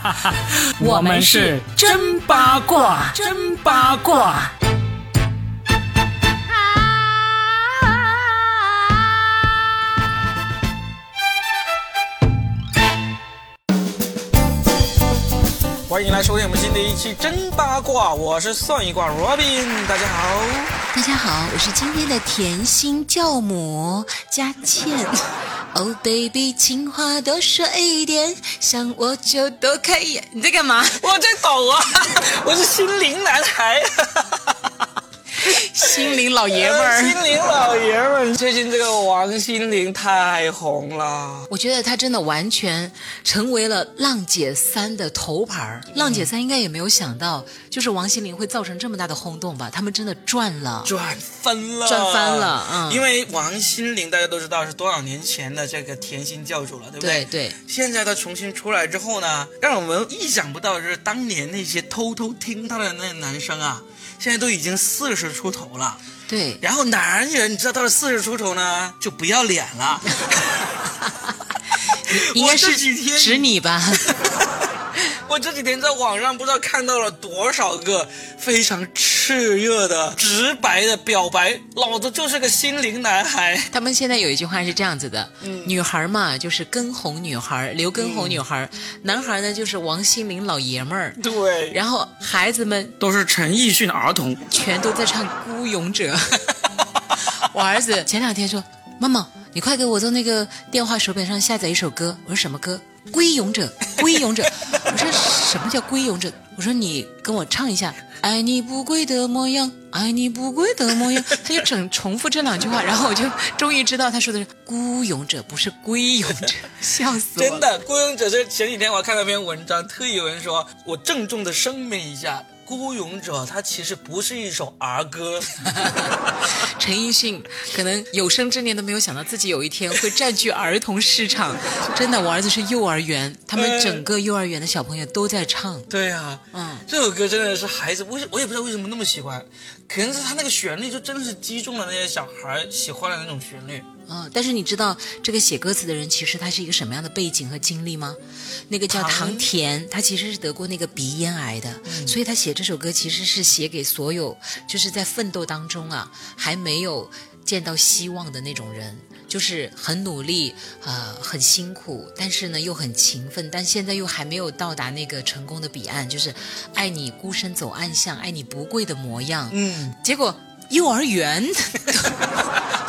我们是真八卦，真八卦。欢迎来收听我们新的一期真八卦，我是算一卦 Robin，大家好。大家好，我是今天的甜心教母佳倩。Oh baby，情话多说一点，想我就多看一眼。你在干嘛？我在抖啊，我是心灵男孩。心灵老爷们儿，心灵老爷们儿。最近这个王心凌太红了，我觉得她真的完全成为了浪姐三的头牌。浪姐三应该也没有想到，就是王心凌会造成这么大的轰动吧？他们真的赚了，赚翻了，赚翻了。嗯，因为王心凌大家都知道是多少年前的这个甜心教主了，对不对？对对。现在她重新出来之后呢，让我们意想不到，就是当年那些偷偷听她的那些男生啊。现在都已经四十出头了，对。然后男人，你知道到了四十出头呢，就不要脸了。应该是指你吧。我这几天在网上不知道看到了多少个非常炽热的、直白的表白，老子就是个心灵男孩。他们现在有一句话是这样子的：女孩嘛，就是根红女孩，刘根红女孩；男孩呢，就是王心凌老爷们儿。对。然后孩子们都是陈奕迅儿童，全都在唱《孤勇者》。我儿子前两天说：“妈妈，你快给我从那个电话手表上下载一首歌。”我说：“什么歌？”归勇者，归勇者。这什么叫归勇者？我说你跟我唱一下，爱你不跪的模样，爱你不跪的模样。他就整 重复这两句话，然后我就终于知道他说的是孤勇者，不是归勇者，笑死我！真的，孤勇者是前几天我看了篇文章，特意有人说我郑重的声明一下。孤勇者，它其实不是一首儿歌。陈奕迅可能有生之年都没有想到自己有一天会占据儿童市场。真的，我儿子是幼儿园，他们整个幼儿园的小朋友都在唱。对啊，嗯，这首歌真的是孩子，为我也不知道为什么那么喜欢，可能是他那个旋律就真的是击中了那些小孩喜欢的那种旋律。嗯，但是你知道这个写歌词的人其实他是一个什么样的背景和经历吗？那个叫唐田，他其实是得过那个鼻咽癌的，所以他写这首歌其实是写给所有就是在奋斗当中啊还没有见到希望的那种人，就是很努力啊很辛苦，但是呢又很勤奋，但现在又还没有到达那个成功的彼岸，就是爱你孤身走暗巷，爱你不跪的模样。嗯，结果幼儿园。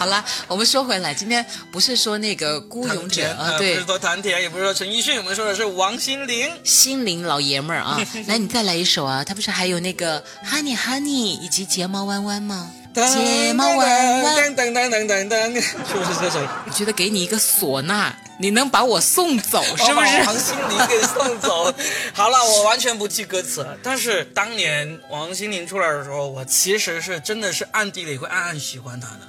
好了，我们说回来，今天不是说那个孤勇者啊，对，不是说谭铁，也不是说陈奕迅，我们说的是王心凌，心凌老爷们儿啊。来，你再来一首啊，他不是还有那个 Honey Honey 以及睫毛弯弯吗？睫毛弯弯，噔噔噔噔噔，是不是这首？我觉得给你一个唢呐，你能把我送走，是不是？王心凌给送走。好了，我完全不记歌词，但是当年王心凌出来的时候，我其实是真的是暗地里会暗暗喜欢她的。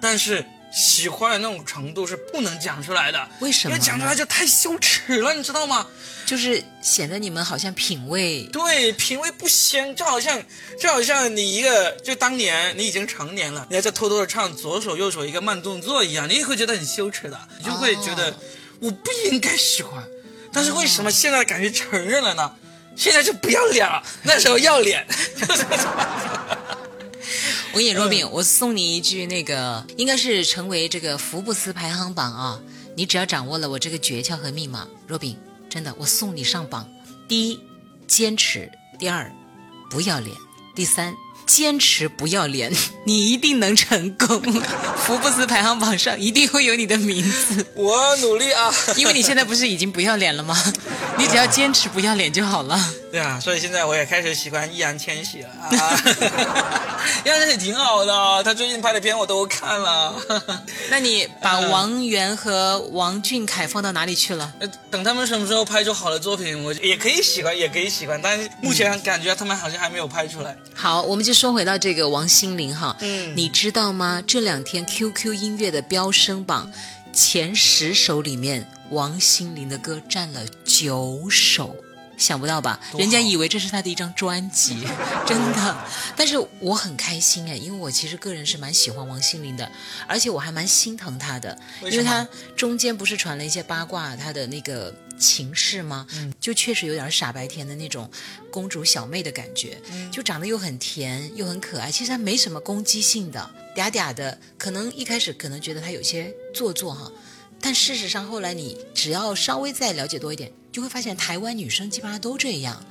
但是喜欢的那种程度是不能讲出来的，为什么？因为讲出来就太羞耻了，你知道吗？就是显得你们好像品味对品味不香，就好像就好像你一个就当年你已经成年了，你还在偷偷的唱左手右手一个慢动作一样，你也会觉得很羞耻的，你就会觉得我不应该喜欢。但是为什么现在感觉承认了呢？现在就不要脸了，那时候要脸。我演若冰，我送你一句那个，应该是成为这个福布斯排行榜啊！你只要掌握了我这个诀窍和密码，若冰，真的，我送你上榜。第一，坚持；第二，不要脸；第三。坚持不要脸，你一定能成功。福布斯排行榜上一定会有你的名字。我努力啊，因为你现在不是已经不要脸了吗？你只要坚持不要脸就好了。对啊，所以现在我也开始喜欢易烊千玺了啊。易烊千玺挺好的，他最近拍的片我都看了。那你把王源和王俊凯放到哪里去了？等他们什么时候拍出好的作品，我也可以喜欢，也可以喜欢。但是目前感觉他们好像还没有拍出来。好，我们就。说回到这个王心凌哈，嗯，你知道吗？这两天 QQ 音乐的飙升榜前十首里面，王心凌的歌占了九首。想不到吧？人家以为这是他的一张专辑，真的。但是我很开心哎，因为我其实个人是蛮喜欢王心凌的，而且我还蛮心疼她的，为因为她中间不是传了一些八卦，她的那个情事吗？嗯就确实有点傻白甜的那种公主小妹的感觉，嗯就长得又很甜又很可爱，其实她没什么攻击性的，嗲嗲的。可能一开始可能觉得她有些做作哈，但事实上后来你只要稍微再了解多一点，就会发现台湾女生基本上都这样，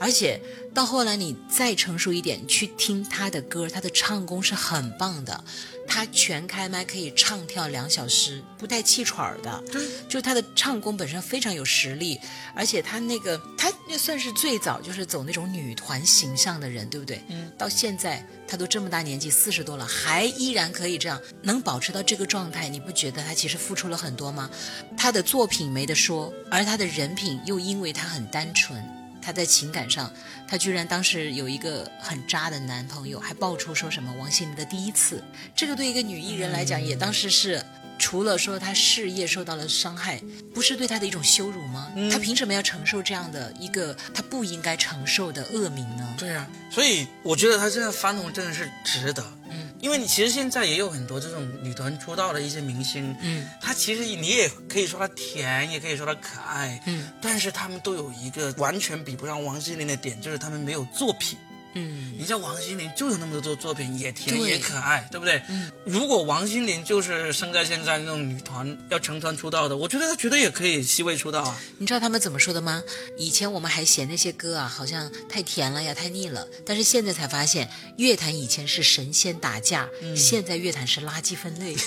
而且到后来你再成熟一点去听她的歌，她的唱功是很棒的，她全开麦可以唱跳两小时不带气喘儿的，就他的唱功本身非常有实力，而且他那个他那算是最早就是走那种女团形象的人，对不对？嗯，到现在他都这么大年纪，四十多了，还依然可以这样能保持到这个状态，你不觉得他其实付出了很多吗？他的作品没得说，而他的人品又因为他很单纯。她在情感上，她居然当时有一个很渣的男朋友，还爆出说什么王心凌的第一次，这个对一个女艺人来讲，也当时是除了说她事业受到了伤害，不是对她的一种羞辱吗？她凭什么要承受这样的一个她不应该承受的恶名呢？对啊，所以我觉得他这样翻红真的是值得。嗯，因为你其实现在也有很多这种女团出道的一些明星，嗯，她其实你也可以说她甜，也可以说她可爱，嗯，但是她们都有一个完全比不上王心凌的点，就是她们没有作品。嗯，你像王心凌就有那么多作品，也甜也可爱，对不对？嗯。如果王心凌就是生在现在那种女团要成团出道的，我觉得她绝对也可以 C 位出道啊。你知道他们怎么说的吗？以前我们还嫌那些歌啊，好像太甜了呀，太腻了。但是现在才发现，乐坛以前是神仙打架，现在乐坛是垃圾分类。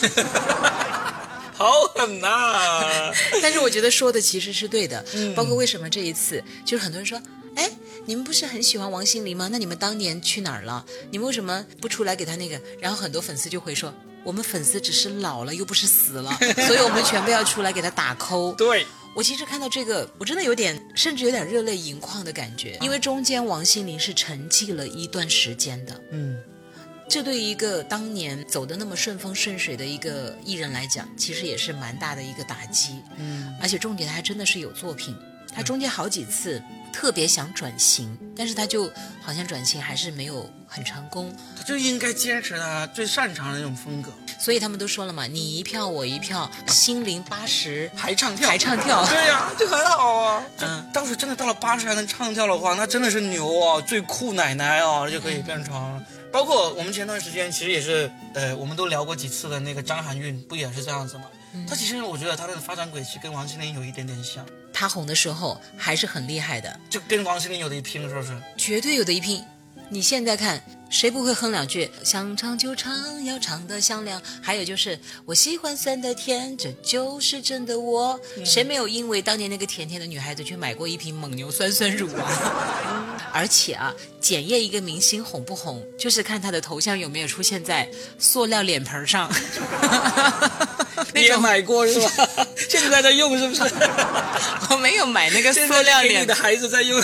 好狠呐、但是我觉得说的其实是对的，嗯包括为什么这一次，就是很多人说，哎，你们不是很喜欢王心凌吗？那你们当年去哪儿了？你们为什么不出来给她那个？然后很多粉丝就会说，我们粉丝只是老了，又不是死了，所以我们全部要出来给她打 call。对，我其实看到这个，我真的有点，甚至有点热泪盈眶的感觉，因为中间王心凌是沉寂了一段时间的。嗯，这对于一个当年走的那么顺风顺水的一个艺人来讲，其实也是蛮大的一个打击。嗯，而且重点他还真的是有作品，他中间好几次特别想转型，但是他就好像转型还是没有很成功，他就应该坚持他最擅长的那种风格，所以他们都说了嘛，你一票我一票，心灵八十还唱跳，还唱跳。对呀、就很好啊。嗯，当时真的到了八十还能唱跳的话，那真的是牛啊，最酷奶奶哦，就可以变成。包括我们前段时间其实也是，呃，我们都聊过几次的那个张含韵，不也是这样子吗？她其实我觉得她的发展轨迹跟王心凌有一点点像，他红的时候还是很厉害的，就跟王心凌有的一拼，是不是？绝对有的一拼。你现在看，谁不会哼两句？想唱就唱，要唱得响亮。还有就是，我喜欢酸的甜，这就是真的我。谁没有因为当年那个甜甜的女孩子去买过一瓶蒙牛酸酸乳啊？而且啊，检验一个明星红不红，就是看他的头像有没有出现在塑料脸盆上。你也买过是吧？现在在用是不是？我没有买那个塑料脸给你的孩子在用。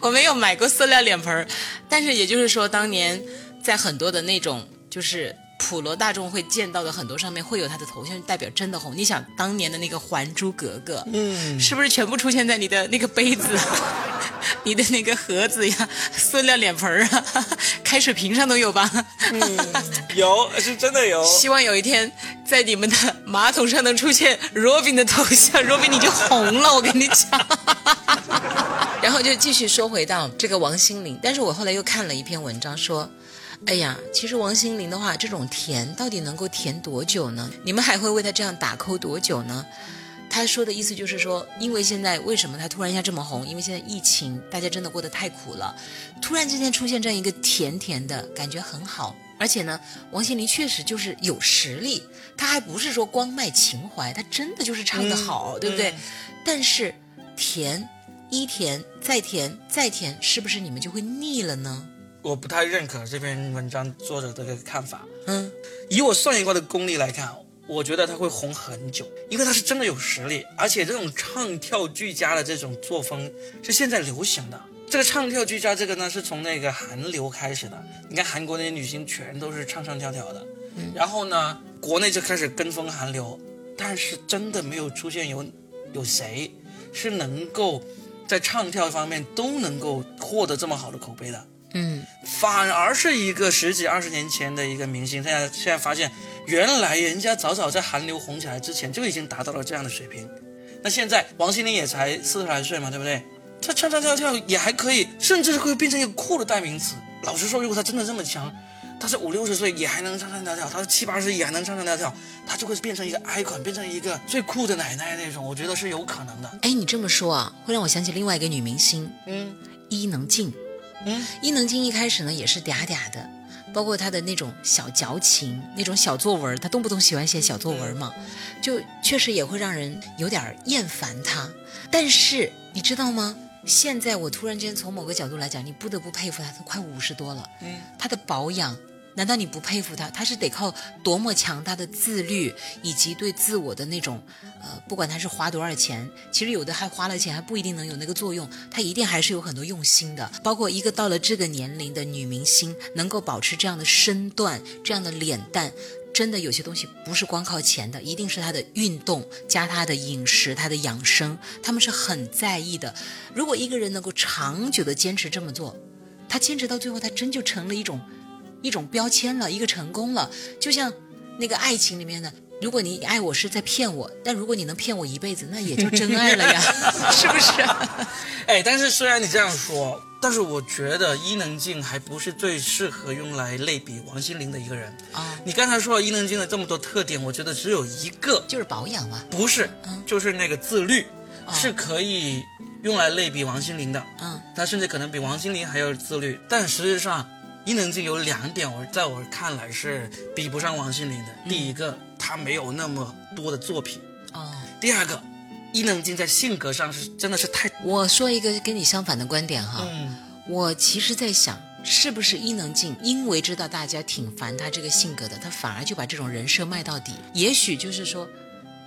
我没有买过塑料脸盆儿，但是也就是说，当年在很多的那种就是普罗大众会见到的很多上面会有他的头像，代表真的红。你想当年的那个《还珠格格》，嗯，是不是全部出现在你的那个杯子、你的那个盒子呀、塑料脸盆儿啊、开水瓶上都有吧？嗯 有是真的有。希望有一天在你们的马桶上能出现 Robin 的头像，Robin 你就红了，我跟你讲。然后就继续说回到这个王心凌，但是我后来又看了一篇文章说，哎呀，其实王心凌的话，这种甜到底能够甜多久呢？你们还会为她这样打 call 多久呢？他说的意思就是说，因为现在为什么他突然一下这么红？因为现在疫情，大家真的过得太苦了，突然之间出现这样一个甜甜的感觉很好。而且呢，王心凌确实就是有实力，她还不是说光卖情怀，她真的就是唱得好，嗯对不对？嗯但是甜，一甜再甜再甜，是不是你们就会腻了呢？我不太认可这篇文章作者这个看法。嗯，以我算一卦的功力来看，我觉得他会红很久，因为他是真的有实力，而且这种唱跳俱佳的这种作风是现在流行的。这个唱跳俱佳，这个呢是从那个韩流开始的。你看韩国那些女星全都是唱唱跳跳的，然后呢，国内就开始跟风韩流，但是真的没有出现有有谁是能够在唱跳方面都能够获得这么好的口碑的。嗯，反而是一个十几二十年前的一个明星，现在现在发现，原来人家早早在韩流红起来之前就已经达到了这样的水平。那现在王心凌也才四十来岁嘛，对不对？她唱唱跳跳也还可以，甚至会变成一个酷的代名词。老实说，如果她真的这么强，她是五六十岁也还能唱唱跳跳，她是七八十也还能唱唱跳跳，她就会变成一个 icon，变成一个最酷的奶奶那种。我觉得是有可能的。哎，你这么说啊，会让我想起另外一个女明星嗯伊能静。嗯，伊能静一开始呢也是嗲嗲的，包括她的那种小矫情、那种小作文，她动不动喜欢写小作文嘛，就确实也会让人有点厌烦她。但是你知道吗？现在我突然间从某个角度来讲，你不得不佩服她，都快五十多了，嗯，她的保养。难道你不佩服她？她是得靠多么强大的自律，以及对自我的那种，呃，不管她是花多少钱，其实有的还花了钱还不一定能有那个作用，她一定还是有很多用心的。包括一个到了这个年龄的女明星，能够保持这样的身段、这样的脸蛋，真的有些东西不是光靠钱的，一定是她的运动加她的饮食、她的养生，他们是很在意的。如果一个人能够长久的坚持这么做，他坚持到最后，他真就成了一种。一种标签了，一个成功了，就像那个爱情里面的，如果你爱我是在骗我，但如果你能骗我一辈子，那也就真爱了呀，是不是？哎，但是虽然你这样说，但是我觉得伊能静还不是最适合用来类比王心凌的一个人啊。你刚才说了伊能静的这么多特点，我觉得只有一个，就是保养嘛，不是，嗯就是那个自律，是可以用来类比王心凌的。嗯，她甚至可能比王心凌还要自律，但实际上。伊能静有两点，我在我看来是比不上王心凌的。第一个，她没有那么多的作品；哦，第二个，伊能静在性格上是真的是太……我说一个跟你相反的观点哈，嗯，我其实在想，是不是伊能静因为知道大家挺烦她这个性格的，她反而就把这种人设卖到底？也许就是说。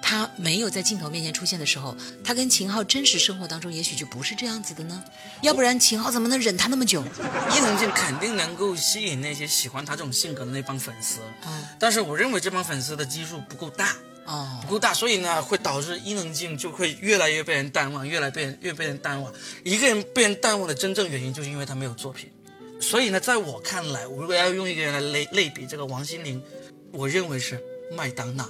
他没有在镜头面前出现的时候，他跟秦昊真实生活当中也许就不是这样子的呢。要不然秦昊怎么能忍他那么久？伊能静肯定能够吸引那些喜欢他这种性格的那帮粉丝，嗯，但是我认为这帮粉丝的基数不够大，哦，不够大，所以呢会导致伊能静就会越来越被人淡忘，越来越越被人淡忘。一个人被人淡忘的真正原因就是因为他没有作品。所以呢，在我看来，我如果要用一个人来类类比这个王心凌，我认为是麦当娜。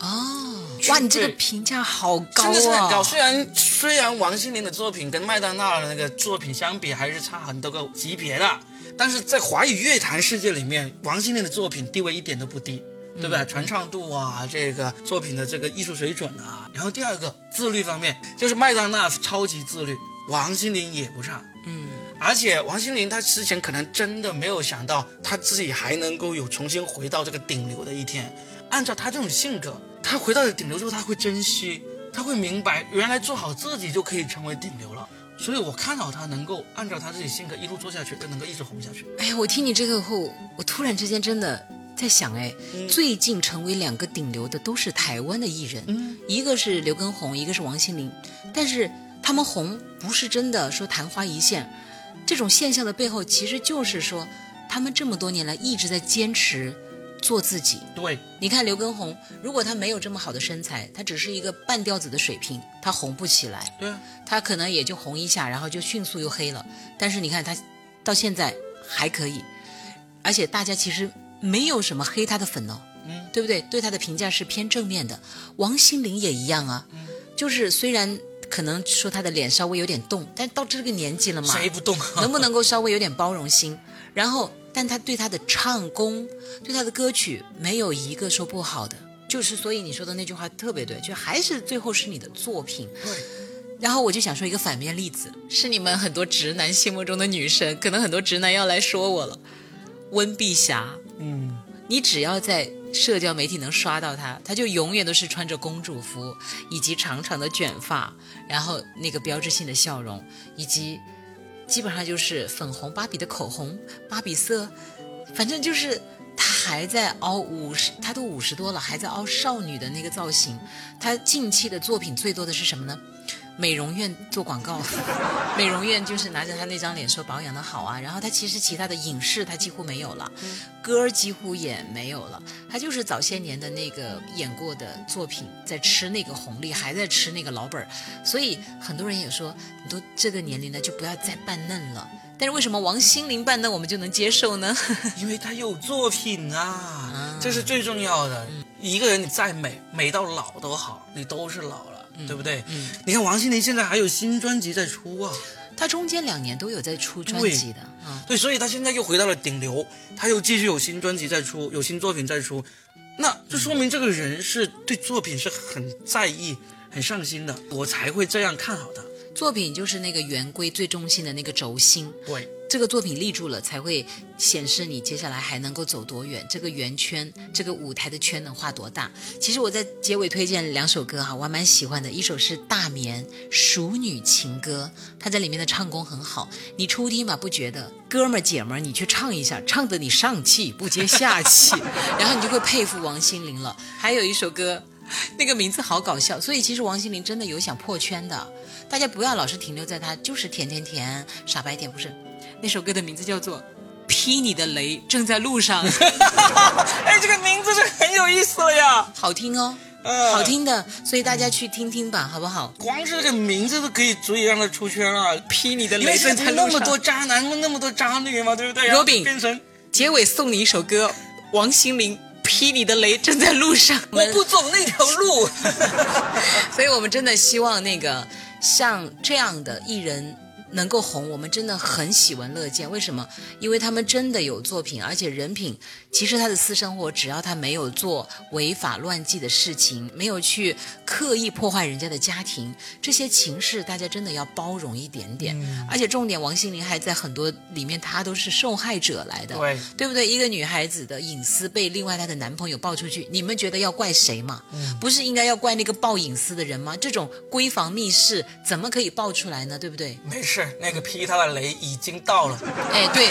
哦，哇，你这个评价好高真的是很高。啊！虽然虽然王心凌的作品跟麦当娜的那个作品相比还是差很多个级别的，但是在华语乐坛世界里面，王心凌的作品地位一点都不低，对不对？传唱度啊，这个作品的这个艺术水准啊。然后第二个自律方面，就是麦当娜超级自律，王心凌也不差。嗯，而且王心凌她之前可能真的没有想到，她自己还能够有重新回到这个顶流的一天。按照她这种性格，她回到顶流之后，他会珍惜，他会明白，原来做好自己就可以成为顶流了。所以我看好他能够按照他自己性格一路做下去，就能够一直红下去。哎呀，我听你这个后，我突然之间真的在想，哎，嗯最近成为两个顶流的都是台湾的艺人，嗯一个是刘畊宏，一个是王心凌，但是他们红不是真的说昙花一现，这种现象的背后其实就是说，他们这么多年来一直在坚持做自己。对，你看刘畊宏，如果他没有这么好的身材，他只是一个半吊子的水平，他红不起来。对啊，他可能也就红一下，然后就迅速又黑了。但是你看他到现在还可以，而且大家其实没有什么黑他的粉哦，嗯，对不对？对他的评价是偏正面的。王心凌也一样啊，就是虽然可能说他的脸稍微有点动，但到这个年纪了嘛，谁不动啊？能不能够稍微有点包容心？然后，但他对他的唱功，对他的歌曲，没有一个说不好的。就是，所以你说的那句话特别对，就还是最后是你的作品。对，然后我就想说一个反面例子，是你们很多直男心目中的女神，可能很多直男要来说我了。温碧霞，嗯，你只要在社交媒体能刷到她，她就永远都是穿着公主服，以及长长的卷发，然后那个标志性的笑容，以及基本上就是粉红芭比的口红，芭比色，反正就是她还在凹五十，她都五十多了，还在凹少女的那个造型。她近期的作品最多的是什么呢？美容院做广告，美容院就是拿着他那张脸说保养的好啊，然后他其实其他的影视他几乎没有了，歌儿几乎也没有了，他就是早些年的那个演过的作品在吃那个红利，还在吃那个老本儿，所以很多人也说，你都这个年龄了就不要再扮嫩了。但是为什么王心凌扮嫩我们就能接受呢？因为他有作品啊，这是最重要的。一个人你再美，美到老都好，你都是老了，对不对？嗯。你看王心凌现在还有新专辑在出啊，她中间两年都有在出专辑的，嗯，对，所以她现在又回到了顶流，她又继续有新专辑在出，有新作品在出，那就说明这个人是对作品是很在意、很上心的，我才会这样看好他。作品就是那个圆规最中心的那个轴心，对，这个作品立住了，才会显示你接下来还能够走多远，这个圆圈，这个舞台的圈能画多大。其实我在结尾推荐两首歌哈，我还蛮喜欢的，一首是《大眠》熟女情歌，它在里面的唱功很好，你初听吧不觉得，哥们儿姐们儿你去唱一下，唱得你上气不接下气，然后你就会佩服王心凌了。还有一首歌。那个名字好搞笑，所以其实王心凌真的有想破圈的，大家不要老是停留在它就是甜甜甜傻白甜，不是？那首歌的名字叫做《劈你的雷正在路上》，哎，这个名字是很有意思了呀，好听哦，呃好听的，所以大家去听听吧，好不好？光是这个名字都可以足以让他出圈了。劈你的雷现在那么正在路上。多渣男，那么多渣女嘛，对不对？Robin 变成结尾送你一首歌，王心凌。劈你的雷正在路上，我不走那条路。所以我们真的希望那个像这样的艺人能够红，我们真的很喜闻乐见。为什么？因为他们真的有作品，而且人品。其实他的私生活，只要他没有做违法乱纪的事情，没有去刻意破坏人家的家庭，这些情事大家真的要包容一点点。而且重点，王心凌还在很多里面，她都是受害者来的，对对不对？一个女孩子的隐私被另外她的男朋友爆出去，你们觉得要怪谁嘛？不是应该要怪那个爆隐私的人吗？这种闺房密室怎么可以爆出来呢？对不对？没事，那个劈他的雷已经到了，哎，对，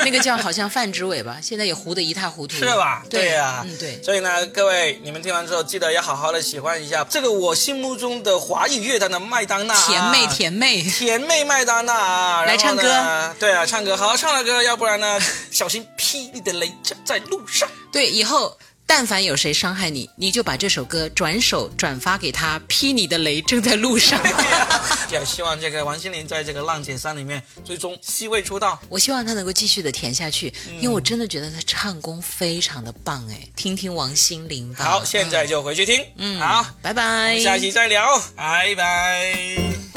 那个叫好像范植伟吧，现在也糊得一塌糊涂，是吧？对呀、嗯，对。所以呢，各位你们听完之后，记得要好好的喜欢一下这个我心目中的华语乐坛的麦当娜、啊，甜妹甜妹，甜妹麦当娜啊！来唱歌，对啊，唱歌，好好唱了歌，要不然呢，小心劈你的雷正在路上。对，以后但凡有谁伤害你，你就把这首歌转手转发给他，劈你的雷正在路上。也希望这个王心凌在这个浪姐三里面最终 C 位出道。我希望她能够继续的填下去，嗯因为我真的觉得她唱功非常的棒哎，听听王心凌吧。好，现在就回去听。嗯，好，拜拜，下期再聊，拜拜。